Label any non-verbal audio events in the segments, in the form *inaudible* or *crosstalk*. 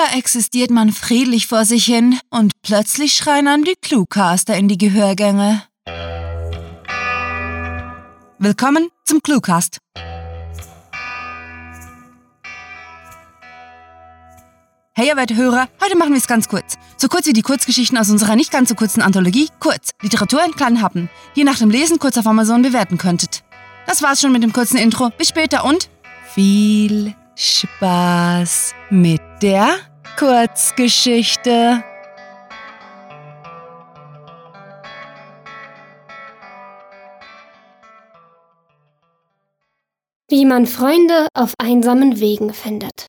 Da existiert man friedlich vor sich hin und plötzlich schreien einem die Cluecaster in die Gehörgänge. Willkommen zum Cluecast. Hey, ihr werte Hörer, heute machen wir es ganz kurz. So kurz wie die Kurzgeschichten aus unserer nicht ganz so kurzen Anthologie Kurz, Literatur in kleinen Happen, die ihr nach dem Lesen kurz auf Amazon bewerten könntet. Das war's schon mit dem kurzen Intro. Bis später und viel Spaß mit der Kurzgeschichte. Wie man Freunde auf einsamen Wegen findet.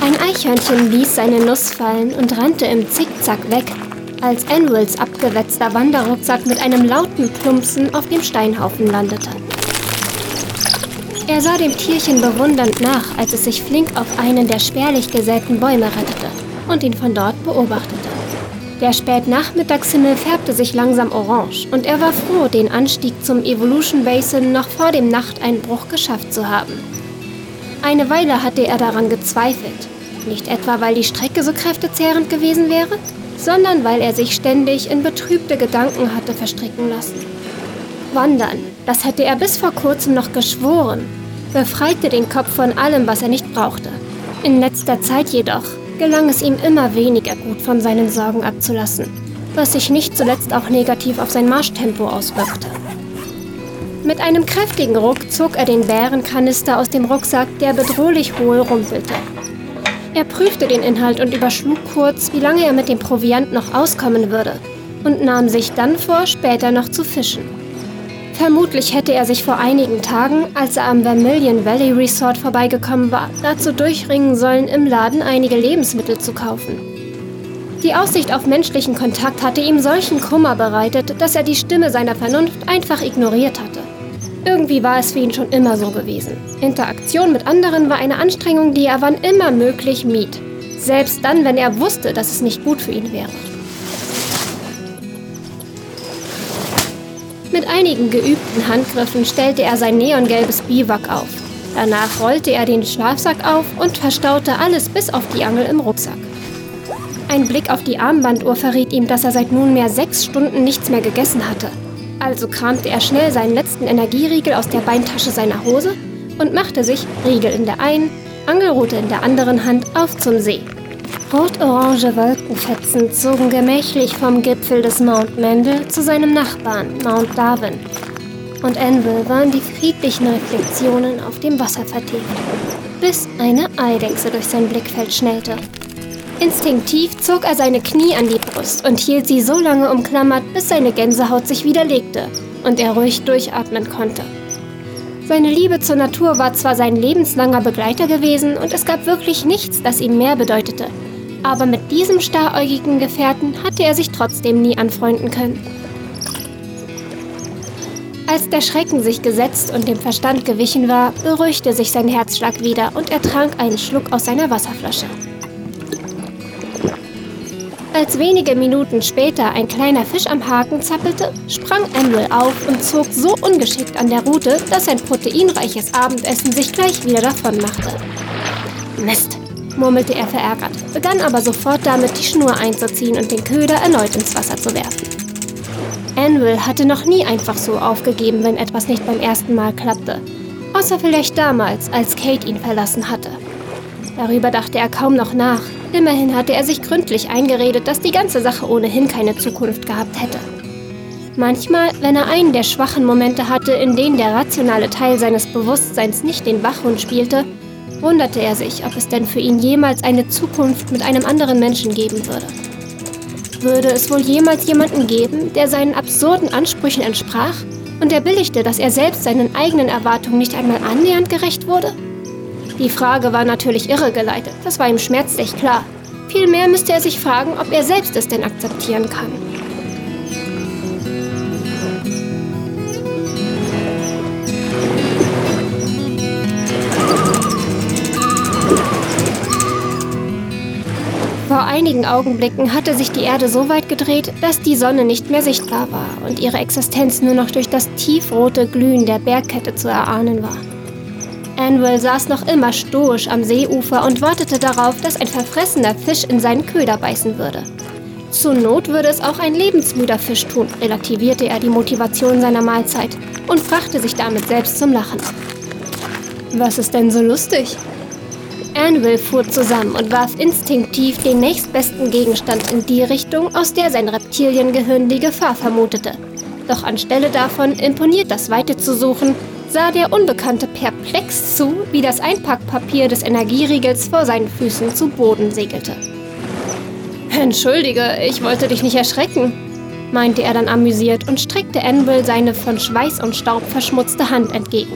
Ein Eichhörnchen ließ seine Nuss fallen und rannte im Zickzack weg, als Anwils abgewetzter Wanderrucksack mit einem lauten Plumpsen auf dem Steinhaufen landete. Er sah dem Tierchen bewundernd nach, als es sich flink auf einen der spärlich gesäten Bäume rettete und ihn von dort beobachtete. Der Spätnachmittagshimmel färbte sich langsam orange und er war froh, den Anstieg zum Evolution Basin noch vor dem Nachteinbruch geschafft zu haben. Eine Weile hatte er daran gezweifelt. Nicht etwa, weil die Strecke so kräftezehrend gewesen wäre, sondern weil er sich ständig in betrübte Gedanken hatte verstricken lassen. Wandern, das hätte er bis vor kurzem noch geschworen, befreite den Kopf von allem, was er nicht brauchte. In letzter Zeit jedoch gelang es ihm immer weniger gut von seinen Sorgen abzulassen, was sich nicht zuletzt auch negativ auf sein Marschtempo auswirkte. Mit einem kräftigen Ruck zog er den Bärenkanister aus dem Rucksack, der bedrohlich hohl rumpelte. Er prüfte den Inhalt und überschlug kurz, wie lange er mit dem Proviant noch auskommen würde, und nahm sich dann vor, später noch zu fischen. Vermutlich hätte er sich vor einigen Tagen, als er am Vermilion Valley Resort vorbeigekommen war, dazu durchringen sollen, im Laden einige Lebensmittel zu kaufen. Die Aussicht auf menschlichen Kontakt hatte ihm solchen Kummer bereitet, dass er die Stimme seiner Vernunft einfach ignoriert hatte. Irgendwie war es für ihn schon immer so gewesen. Interaktion mit anderen war eine Anstrengung, die er wann immer möglich mied. Selbst dann, wenn er wusste, dass es nicht gut für ihn wäre. Mit einigen geübten Handgriffen stellte er sein neongelbes Biwak auf. Danach rollte er den Schlafsack auf und verstaute alles bis auf die Angel im Rucksack. Ein Blick auf die Armbanduhr verriet ihm, dass er seit nunmehr sechs Stunden nichts mehr gegessen hatte. Also kramte er schnell seinen letzten Energieriegel aus der Beintasche seiner Hose und machte sich, Riegel in der einen, Angelrute in der anderen Hand, auf zum See. Rot-orange Wolkenfetzen zogen gemächlich vom Gipfel des Mount Mendel zu seinem Nachbarn, Mount Darwin. Und Anvil waren die friedlichen Reflexionen auf dem Wasser vertieft, bis eine Eidechse durch sein Blickfeld schnellte. Instinktiv zog er seine Knie an die Brust und hielt sie so lange umklammert, bis seine Gänsehaut sich wieder legte und er ruhig durchatmen konnte. Seine Liebe zur Natur war zwar sein lebenslanger Begleiter gewesen und es gab wirklich nichts, das ihm mehr bedeutete, aber mit diesem staräugigen Gefährten hatte er sich trotzdem nie anfreunden können. Als der Schrecken sich gesetzt und dem Verstand gewichen war, beruhigte sich sein Herzschlag wieder und er trank einen Schluck aus seiner Wasserflasche. Als wenige Minuten später ein kleiner Fisch am Haken zappelte, sprang Emil auf und zog so ungeschickt an der Rute, dass sein proteinreiches Abendessen sich gleich wieder davon machte. Mist, murmelte er verärgert, begann aber sofort damit, die Schnur einzuziehen und den Köder erneut ins Wasser zu werfen. Anvil hatte noch nie einfach so aufgegeben, wenn etwas nicht beim ersten Mal klappte. Außer vielleicht damals, als Kate ihn verlassen hatte. Darüber dachte er kaum noch nach, Immerhin hatte er sich gründlich eingeredet, dass die ganze Sache ohnehin keine Zukunft gehabt hätte. Manchmal, wenn er einen der schwachen Momente hatte, in denen der rationale Teil seines Bewusstseins nicht den Wachhund spielte, wunderte er sich, ob es denn für ihn jemals eine Zukunft mit einem anderen Menschen geben würde. Würde es wohl jemals jemanden geben, der seinen absurden Ansprüchen entsprach und der billigte, dass er selbst seinen eigenen Erwartungen nicht einmal annähernd gerecht wurde? Die Frage war natürlich irregeleitet, das war ihm schmerzlich klar. Vielmehr müsste er sich fragen, ob er selbst es denn akzeptieren kann. Vor einigen Augenblicken hatte sich die Erde so weit gedreht, dass die Sonne nicht mehr sichtbar war und ihre Existenz nur noch durch das tiefrote Glühen der Bergkette zu erahnen war. Anvil saß noch immer stoisch am Seeufer und wartete darauf, dass ein verfressener Fisch in seinen Köder beißen würde. Zur Not würde es auch ein lebensmüder Fisch tun, relativierte er die Motivation seiner Mahlzeit und brachte sich damit selbst zum Lachen. Was ist denn so lustig? Anvil fuhr zusammen und warf instinktiv den nächstbesten Gegenstand in die Richtung, aus der sein Reptiliengehirn die Gefahr vermutete. Doch anstelle davon, imponiert das Weite zu suchen, sah der Unbekannte perplex zu, wie das Einpackpapier des Energieriegels vor seinen Füßen zu Boden segelte. Entschuldige, ich wollte dich nicht erschrecken, meinte er dann amüsiert und streckte Anvil seine von Schweiß und Staub verschmutzte Hand entgegen.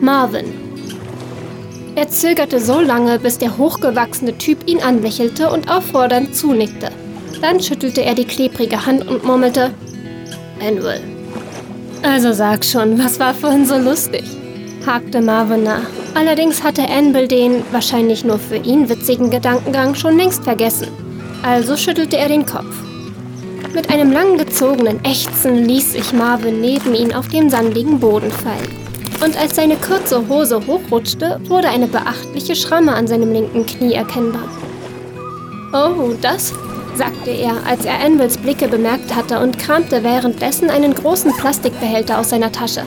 Marvin. Er zögerte so lange, bis der hochgewachsene Typ ihn anlächelte und auffordernd zunickte. Dann schüttelte er die klebrige Hand und murmelte: Anvil. Also sag schon, was war vorhin so lustig? hakte Marvin nach. Allerdings hatte Anvil den, wahrscheinlich nur für ihn witzigen Gedankengang schon längst vergessen. Also schüttelte er den Kopf. Mit einem langgezogenen Ächzen ließ sich Marvin neben ihn auf den sandigen Boden fallen. Und als seine kurze Hose hochrutschte, wurde eine beachtliche Schramme an seinem linken Knie erkennbar. Oh, das? Sagte er, als er Anvils Blicke bemerkt hatte und kramte währenddessen einen großen Plastikbehälter aus seiner Tasche.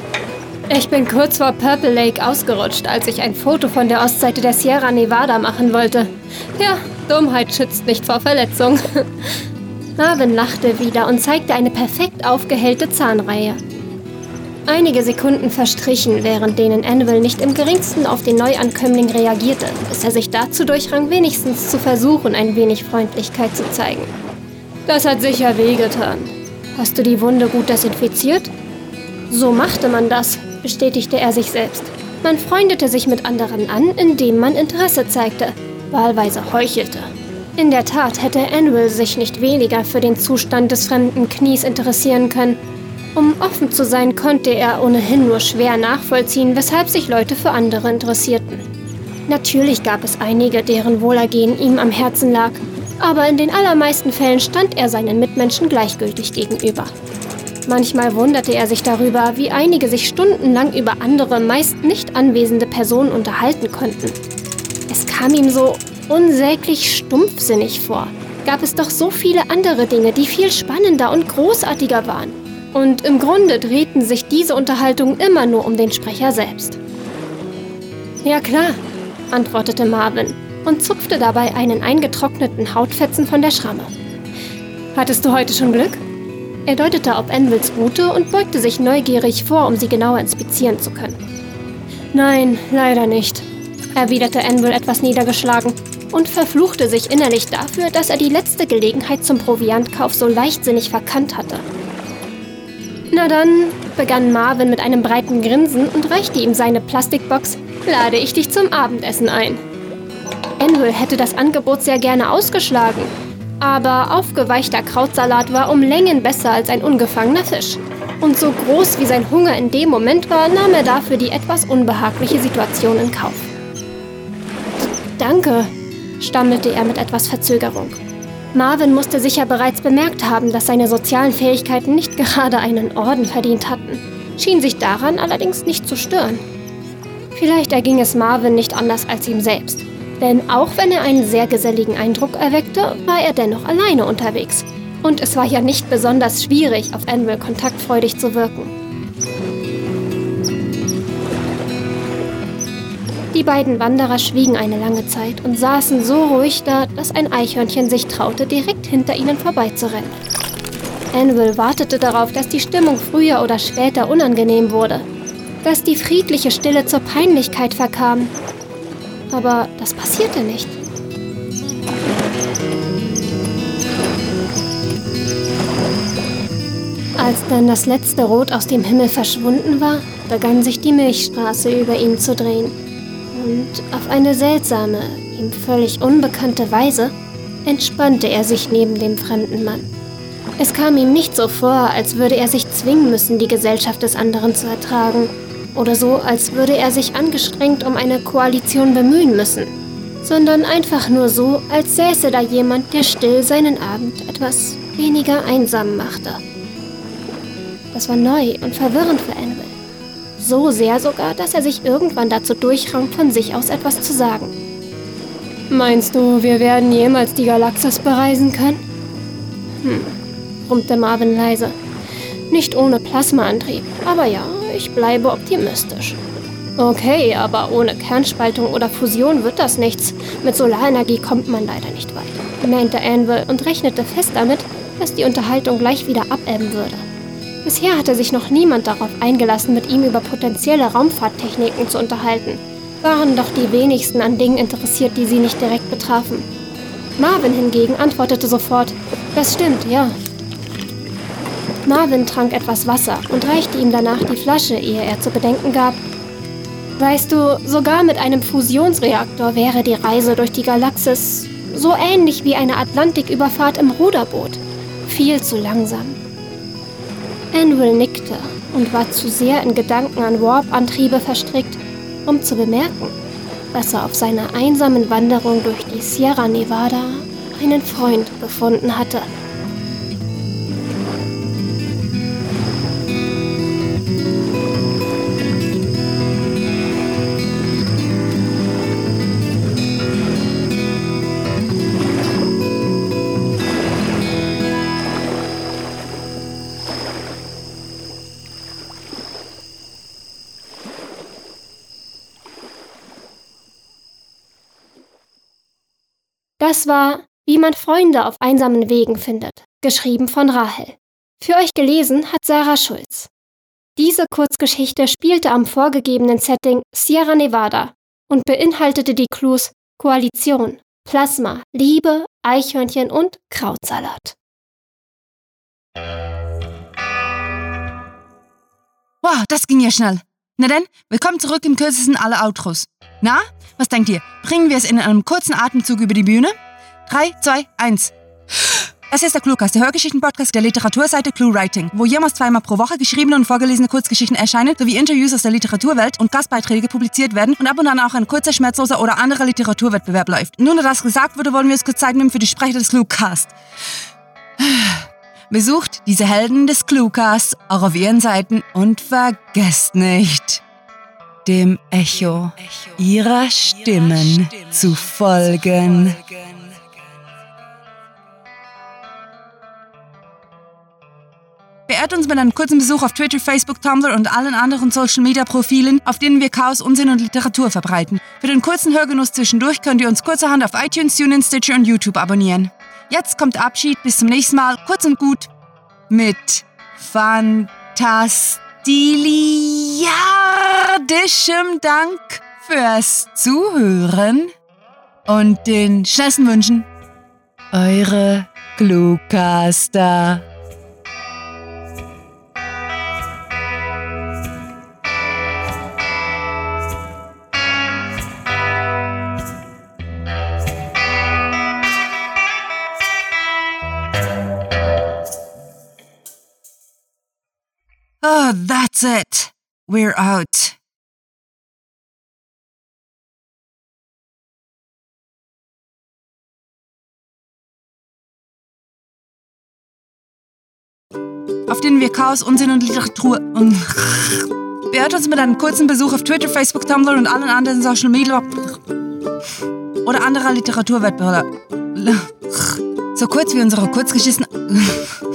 Ich bin kurz vor Purple Lake ausgerutscht, als ich ein Foto von der Ostseite der Sierra Nevada machen wollte. Ja, Dummheit schützt nicht vor Verletzung. *laughs* Marvin lachte wieder und zeigte eine perfekt aufgehellte Zahnreihe. Einige Sekunden verstrichen, während denen Anvil nicht im geringsten auf den Neuankömmling reagierte, bis er sich dazu durchrang, wenigstens zu versuchen, ein wenig Freundlichkeit zu zeigen. Das hat sicher wehgetan. Hast du die Wunde gut desinfiziert? So machte man das, bestätigte er sich selbst. Man freundete sich mit anderen an, indem man Interesse zeigte wahlweise heuchelte. In der Tat hätte Anvil sich nicht weniger für den Zustand des fremden Knies interessieren können. Um offen zu sein, konnte er ohnehin nur schwer nachvollziehen, weshalb sich Leute für andere interessierten. Natürlich gab es einige, deren Wohlergehen ihm am Herzen lag, aber in den allermeisten Fällen stand er seinen Mitmenschen gleichgültig gegenüber. Manchmal wunderte er sich darüber, wie einige sich stundenlang über andere, meist nicht anwesende Personen unterhalten konnten. Es kam ihm so unsäglich stumpfsinnig vor. Gab es doch so viele andere Dinge, die viel spannender und großartiger waren. Und im Grunde drehten sich diese Unterhaltungen immer nur um den Sprecher selbst. Ja klar, antwortete Marvin und zupfte dabei einen eingetrockneten Hautfetzen von der Schramme. Hattest du heute schon Glück? Er deutete auf Envils Route und beugte sich neugierig vor, um sie genauer inspizieren zu können. Nein, leider nicht, erwiderte Anvil etwas niedergeschlagen und verfluchte sich innerlich dafür, dass er die letzte Gelegenheit zum Proviantkauf so leichtsinnig verkannt hatte. Na dann, begann Marvin mit einem breiten Grinsen und reichte ihm seine Plastikbox, lade ich dich zum Abendessen ein. Anvil hätte das Angebot sehr gerne ausgeschlagen, aber aufgeweichter Krautsalat war um Längen besser als ein ungefangener Fisch. Und so groß wie sein Hunger in dem Moment war, nahm er dafür die etwas unbehagliche Situation in Kauf. Danke, stammelte er mit etwas Verzögerung. Marvin musste sicher bereits bemerkt haben, dass seine sozialen Fähigkeiten nicht gerade einen Orden verdient hatten, schien sich daran allerdings nicht zu stören. Vielleicht erging es Marvin nicht anders als ihm selbst, denn auch wenn er einen sehr geselligen Eindruck erweckte, war er dennoch alleine unterwegs. Und es war ja nicht besonders schwierig, auf Anvil kontaktfreudig zu wirken. Die beiden Wanderer schwiegen eine lange Zeit und saßen so ruhig da, dass ein Eichhörnchen sich traute, direkt hinter ihnen vorbeizurennen. Anvil wartete darauf, dass die Stimmung früher oder später unangenehm wurde, dass die friedliche Stille zur Peinlichkeit verkam. Aber das passierte nicht. Als dann das letzte Rot aus dem Himmel verschwunden war, begann sich die Milchstraße über ihn zu drehen und auf eine seltsame, ihm völlig unbekannte Weise entspannte er sich neben dem fremden Mann. Es kam ihm nicht so vor, als würde er sich zwingen müssen, die Gesellschaft des anderen zu ertragen, oder so, als würde er sich angestrengt um eine Koalition bemühen müssen, sondern einfach nur so, als säße da jemand, der still seinen Abend etwas weniger einsam machte. Das war neu und verwirrend für Anvil. So sehr sogar, dass er sich irgendwann dazu durchrang, von sich aus etwas zu sagen. Meinst du, wir werden jemals die Galaxis bereisen können? Hm, brummte Marvin leise. Nicht ohne Plasmaantrieb, aber ja, ich bleibe optimistisch. Okay, aber ohne Kernspaltung oder Fusion wird das nichts. Mit Solarenergie kommt man leider nicht weit, meinte Anvil und rechnete fest damit, dass die Unterhaltung gleich wieder abebben würde. Bisher hatte sich noch niemand darauf eingelassen, mit ihm über potenzielle Raumfahrttechniken zu unterhalten. Waren doch die wenigsten an Dingen interessiert, die sie nicht direkt betrafen. Marvin hingegen antwortete sofort, das stimmt, ja. Marvin trank etwas Wasser und reichte ihm danach die Flasche, ehe er zu bedenken gab. Weißt du, sogar mit einem Fusionsreaktor wäre die Reise durch die Galaxis so ähnlich wie eine Atlantiküberfahrt im Ruderboot. Viel zu langsam. Anvil nickte und war zu sehr in Gedanken an Warp-Antriebe verstrickt, um zu bemerken, dass er auf seiner einsamen Wanderung durch die Sierra Nevada einen Freund gefunden hatte. Das war Wie man Freunde auf einsamen Wegen findet, geschrieben von Rahel. Für euch gelesen hat Sarah Schulz. Diese Kurzgeschichte spielte am vorgegebenen Setting Sierra Nevada und beinhaltete die Clues Koalition, Plasma, Liebe, Eichhörnchen und Krautsalat. Wow, das ging ja schnell. Na denn, willkommen zurück im kürzesten aller Outros. Na, was denkt ihr? Bringen wir es in einem kurzen Atemzug über die Bühne? 3, 2, 1. Das ist der Cluecast, der Hörgeschichten-Podcast der Literaturseite ClueWriting, wo jemals zweimal pro Woche geschriebene und vorgelesene Kurzgeschichten erscheinen, sowie Interviews aus der Literaturwelt und Gastbeiträge publiziert werden und ab und an auch ein kurzer, schmerzloser oder anderer Literaturwettbewerb läuft. Nun, da das gesagt wurde, wollen wir uns kurz Zeit nehmen für die Sprecher des Cluecast. Besucht diese Helden des Cluecasts auch auf ihren Seiten und vergesst nicht, dem Echo ihrer Stimmen zu folgen. Beehrt uns mit einem kurzen Besuch auf Twitter, Facebook, Tumblr und allen anderen Social Media Profilen, auf denen wir Chaos, Unsinn und Literatur verbreiten. Für den kurzen Hörgenuss zwischendurch könnt ihr uns kurzerhand auf iTunes, TuneIn, Stitcher und YouTube abonnieren. Jetzt kommt Abschied, bis zum nächsten Mal, kurz und gut, mit fantastiliardischem Dank fürs Zuhören und den schnellsten Wünschen. Eure Cluecaster. That's it. We're out. Auf denen wir Chaos, Unsinn und Literatur und *laughs* Beehrt uns mit einem kurzen Besuch auf Twitter, Facebook, Tumblr und allen anderen Social Media oder anderer Literaturwettbewerber. *laughs* So kurz wie unsere Kurzgeschichten. *laughs*